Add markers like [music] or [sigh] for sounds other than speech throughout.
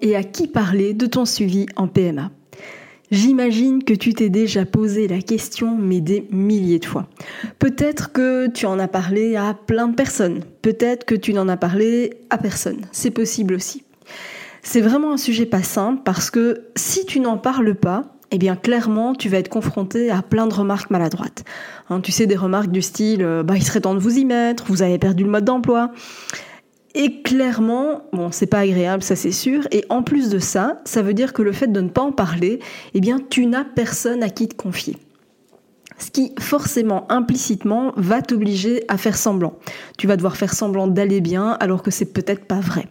Et à qui parler de ton suivi en PMA J'imagine que tu t'es déjà posé la question, mais des milliers de fois. Peut-être que tu en as parlé à plein de personnes. Peut-être que tu n'en as parlé à personne. C'est possible aussi. C'est vraiment un sujet pas simple parce que si tu n'en parles pas, eh bien clairement, tu vas être confronté à plein de remarques maladroites. Hein, tu sais, des remarques du style euh, bah, il serait temps de vous y mettre, vous avez perdu le mode d'emploi. Et clairement, bon, c'est pas agréable, ça c'est sûr. Et en plus de ça, ça veut dire que le fait de ne pas en parler, eh bien, tu n'as personne à qui te confier. Ce qui, forcément, implicitement, va t'obliger à faire semblant. Tu vas devoir faire semblant d'aller bien alors que c'est peut-être pas vrai.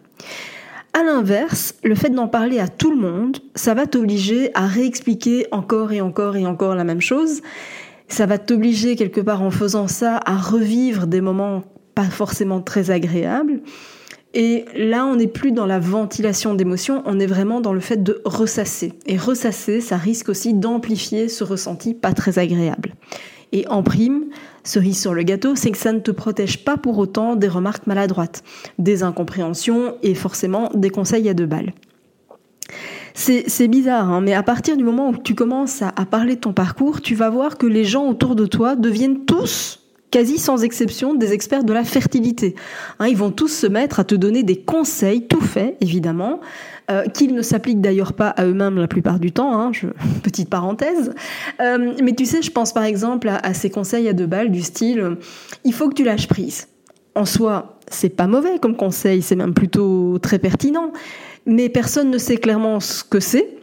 À l'inverse, le fait d'en parler à tout le monde, ça va t'obliger à réexpliquer encore et encore et encore la même chose. Ça va t'obliger quelque part en faisant ça à revivre des moments pas forcément très agréables. Et là, on n'est plus dans la ventilation d'émotions, on est vraiment dans le fait de ressasser. Et ressasser, ça risque aussi d'amplifier ce ressenti pas très agréable. Et en prime, cerise sur le gâteau, c'est que ça ne te protège pas pour autant des remarques maladroites, des incompréhensions et forcément des conseils à deux balles. C'est bizarre, hein, mais à partir du moment où tu commences à, à parler de ton parcours, tu vas voir que les gens autour de toi deviennent tous quasi sans exception des experts de la fertilité. Hein, ils vont tous se mettre à te donner des conseils, tout faits évidemment, euh, qu'ils ne s'appliquent d'ailleurs pas à eux-mêmes la plupart du temps. Hein, [laughs] petite parenthèse. Euh, mais tu sais, je pense par exemple à, ces conseils à deux balles du style il faut que tu lâches prise. En soi, c'est pas mauvais comme conseil, c'est même plutôt très pertinent. Mais personne ne sait clairement ce que c'est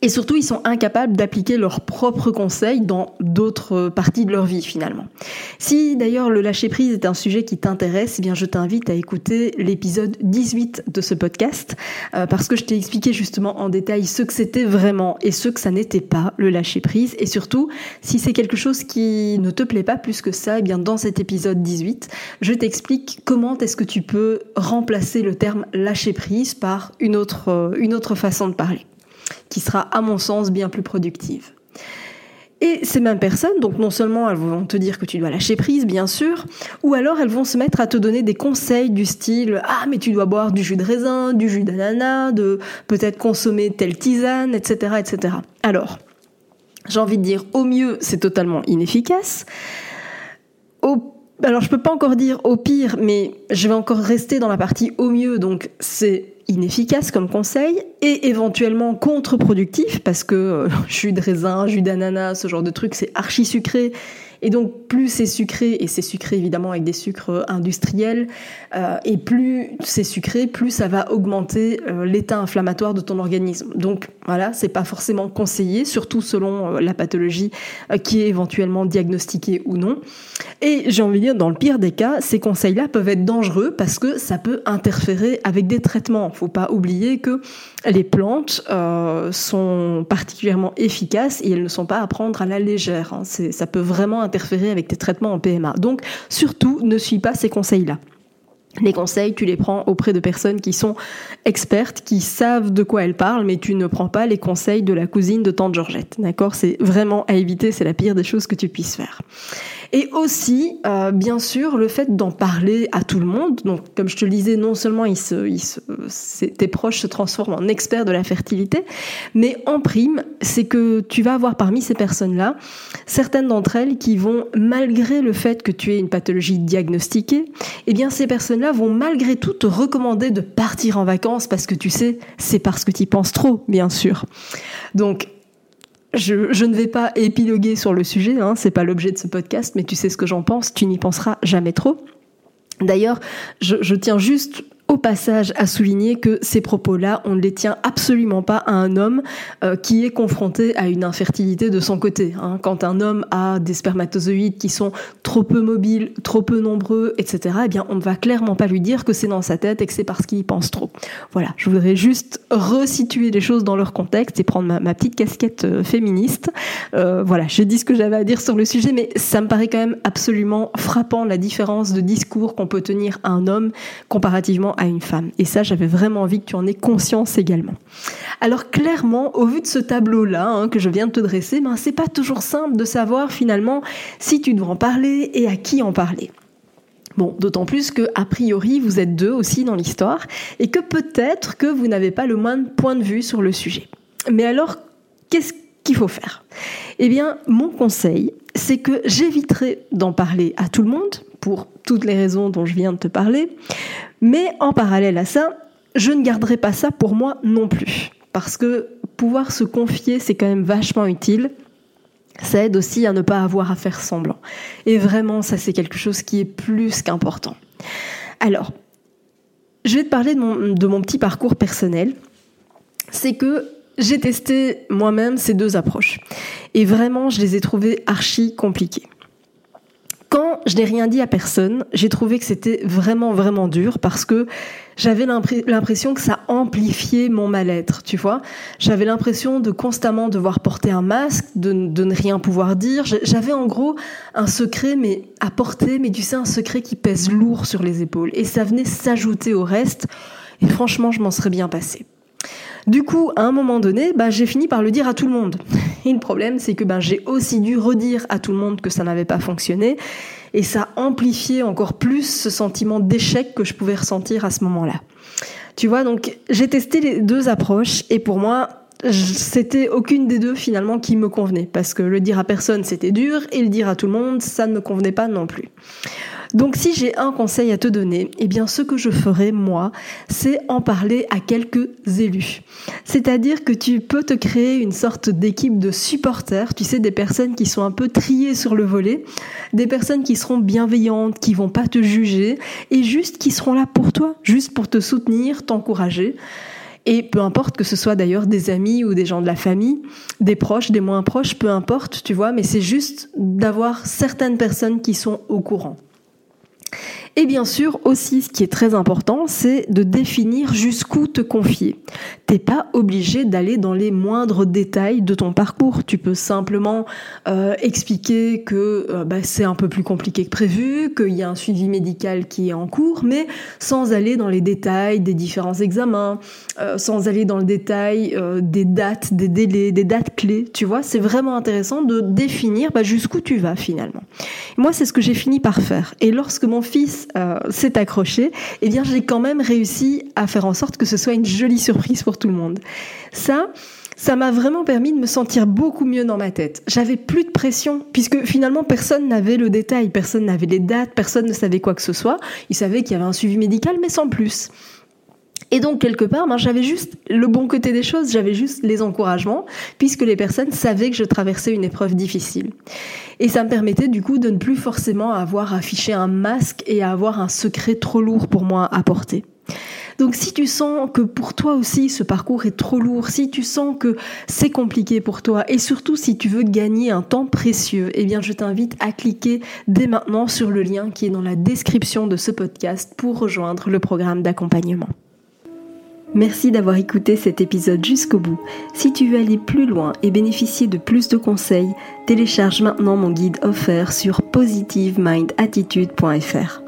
et surtout, ils sont incapables d'appliquer leurs propres conseils dans d'autres parties de leur vie finalement. Si d'ailleurs le lâcher prise est un sujet qui t'intéresse, eh bien je t'invite à écouter l'épisode 18 de ce podcast euh, parce que je t'ai expliqué justement en détail ce que c'était vraiment et ce que ça n'était pas le lâcher prise et surtout si c'est quelque chose qui ne te plaît pas plus que ça, eh bien dans cet épisode 18, je t'explique comment est-ce que tu peux remplacer le terme lâcher prise par une autre euh, une autre façon de parler qui sera à mon sens bien plus productive. Et ces mêmes personnes, donc non seulement elles vont te dire que tu dois lâcher prise, bien sûr, ou alors elles vont se mettre à te donner des conseils du style ah mais tu dois boire du jus de raisin, du jus d'ananas, de peut-être consommer telle tisane, etc., etc. Alors, j'ai envie de dire au mieux c'est totalement inefficace. Au alors je peux pas encore dire au pire, mais je vais encore rester dans la partie au mieux, donc c'est inefficace comme conseil et éventuellement contre-productif parce que euh, [laughs] jus de raisin, jus d'ananas, ce genre de truc, c'est archi sucré et donc plus c'est sucré, et c'est sucré évidemment avec des sucres industriels, euh, et plus c'est sucré, plus ça va augmenter euh, l'état inflammatoire de ton organisme. Donc voilà, c'est pas forcément conseillé, surtout selon euh, la pathologie euh, qui est éventuellement diagnostiquée ou non. Et j'ai envie de dire, dans le pire des cas, ces conseils-là peuvent être dangereux parce que ça peut interférer avec des traitements. Faut pas oublier que les plantes euh, sont particulièrement efficaces et elles ne sont pas à prendre à la légère. Hein. Ça peut vraiment interférer avec tes traitements en PMA. Donc, surtout, ne suis pas ces conseils-là. Les conseils, tu les prends auprès de personnes qui sont expertes, qui savent de quoi elles parlent, mais tu ne prends pas les conseils de la cousine de tante Georgette. D'accord? C'est vraiment à éviter, c'est la pire des choses que tu puisses faire. Et aussi, euh, bien sûr, le fait d'en parler à tout le monde. Donc, comme je te le disais, non seulement il se, se, tes proches se transforment en experts de la fertilité, mais en prime, c'est que tu vas avoir parmi ces personnes-là certaines d'entre elles qui vont, malgré le fait que tu aies une pathologie diagnostiquée, eh bien ces personnes-là vont malgré tout te recommander de partir en vacances parce que tu sais, c'est parce que tu y penses trop, bien sûr. Donc je, ne vais pas épiloguer sur le sujet, hein, c'est pas l'objet de ce podcast, mais tu sais ce que j'en pense, tu n'y penseras jamais trop. D'ailleurs, je tiens juste au passage à souligner que ces propos-là, on ne les tient absolument pas à un homme euh, qui est confronté à une infertilité de son côté. Hein. Quand un homme a des spermatozoïdes qui sont trop peu mobiles, trop peu nombreux, etc., eh bien, on ne va clairement pas lui dire que c'est dans sa tête et que c'est parce qu'il y pense trop. Voilà, je voudrais juste resituer les choses dans leur contexte et prendre ma, petite casquette euh, féministe. Euh, voilà, j'ai dit ce que j'avais à dire sur le sujet, mais ça me paraît quand même absolument frappant la différence de discours qu'on peut tenir à un homme comparativement une femme. Et ça, j'avais vraiment envie que tu en aies conscience également. Alors clairement, au vu de ce tableau-là hein, que je viens de te dresser, ben, c'est pas toujours simple de savoir finalement si tu dois en parler et à qui en parler. Bon, d'autant plus que, a priori, vous êtes deux aussi dans l'histoire, et que peut-être que vous n'avez pas le moindre point de vue sur le sujet. Mais alors, qu'est-ce qu'il faut faire? Eh bien, mon conseil, c'est que j'éviterai d'en parler à tout le monde, pour toutes les raisons dont je viens de te parler, mais en parallèle à ça, je ne garderai pas ça pour moi non plus. Parce que pouvoir se confier, c'est quand même vachement utile. Ça aide aussi à ne pas avoir à faire semblant. Et vraiment, ça c'est quelque chose qui est plus qu'important. Alors, je vais te parler de mon, de mon petit parcours personnel. C'est que j'ai testé moi-même ces deux approches. Et vraiment, je les ai trouvées archi compliquées. Quand je n'ai rien dit à personne, j'ai trouvé que c'était vraiment vraiment dur parce que j'avais l'impression que ça amplifiait mon mal-être, tu vois. J'avais l'impression de constamment devoir porter un masque, de, ne rien pouvoir dire. J'avais en gros un secret mais à porter, mais tu sais un secret qui pèse lourd sur les épaules et ça venait s'ajouter au reste. Et franchement, je m'en serais bien passé. Du coup, à un moment donné, bah, j'ai fini par le dire à tout le monde. [laughs] Et le problème, c'est que bah, j'ai aussi dû redire à tout le monde que ça n'avait pas fonctionné. Et ça amplifiait encore plus ce sentiment d'échec que je pouvais ressentir à ce moment-là. Tu vois, donc j'ai testé les deux approches et pour moi, c'était aucune des deux finalement qui me convenait parce que le dire à personne c'était dur et le dire à tout le monde ça ne me convenait pas non plus. Donc si j'ai un conseil à te donner, eh bien ce que je ferai moi, c'est en parler à quelques élus. C'est-à-dire que tu peux te créer une sorte d'équipe de supporters, tu sais des personnes qui sont un peu triées sur le volet, des personnes qui seront bienveillantes, qui vont pas te juger et juste qui seront là pour toi, juste pour te soutenir, t'encourager. Et peu importe que ce soit d'ailleurs des amis ou des gens de la famille, des proches, des moins proches, peu importe, tu vois, mais c'est juste d'avoir certaines personnes qui sont au courant. Et bien sûr, aussi, ce qui est très important, c'est de définir jusqu'où te confier. T'es pas obligé d'aller dans les moindres détails de ton parcours. Tu peux simplement euh, expliquer que euh, bah, c'est un peu plus compliqué que prévu, qu'il y a un suivi médical qui est en cours, mais sans aller dans les détails des différents examens, euh, sans aller dans le détail des dates, des délais, des dates clés. Tu vois, c'est vraiment intéressant de définir bah, jusqu'où tu vas finalement. moi, c'est ce que j'ai fini par faire. Et lorsque mon fils euh, s'est accroché, eh bien j'ai quand même réussi à faire en sorte que ce soit une jolie surprise pour tout le monde. Ça, ça m'a vraiment permis de me sentir beaucoup mieux dans ma tête. J'avais plus de pression, puisque finalement personne n'avait le détail, personne n'avait les dates, personne ne savait quoi que ce soit. Il savait qu'il y avait un suivi médical, mais sans plus. Et donc, quelque part, ben, j'avais juste le bon côté des choses, j'avais juste les encouragements, puisque les personnes savaient que je traversais une épreuve difficile. Et ça me permettait du coup de ne plus forcément avoir affiché un masque et à avoir un secret trop lourd pour moi à porter. Donc si tu sens que pour toi aussi ce parcours est trop lourd, si tu sens que c'est compliqué pour toi et surtout si tu veux gagner un temps précieux, eh bien je t'invite à cliquer dès maintenant sur le lien qui est dans la description de ce podcast pour rejoindre le programme d'accompagnement. Merci d'avoir écouté cet épisode jusqu'au bout. Si tu veux aller plus loin et bénéficier de plus de conseils, télécharge maintenant mon guide offert sur positivemindattitude.fr.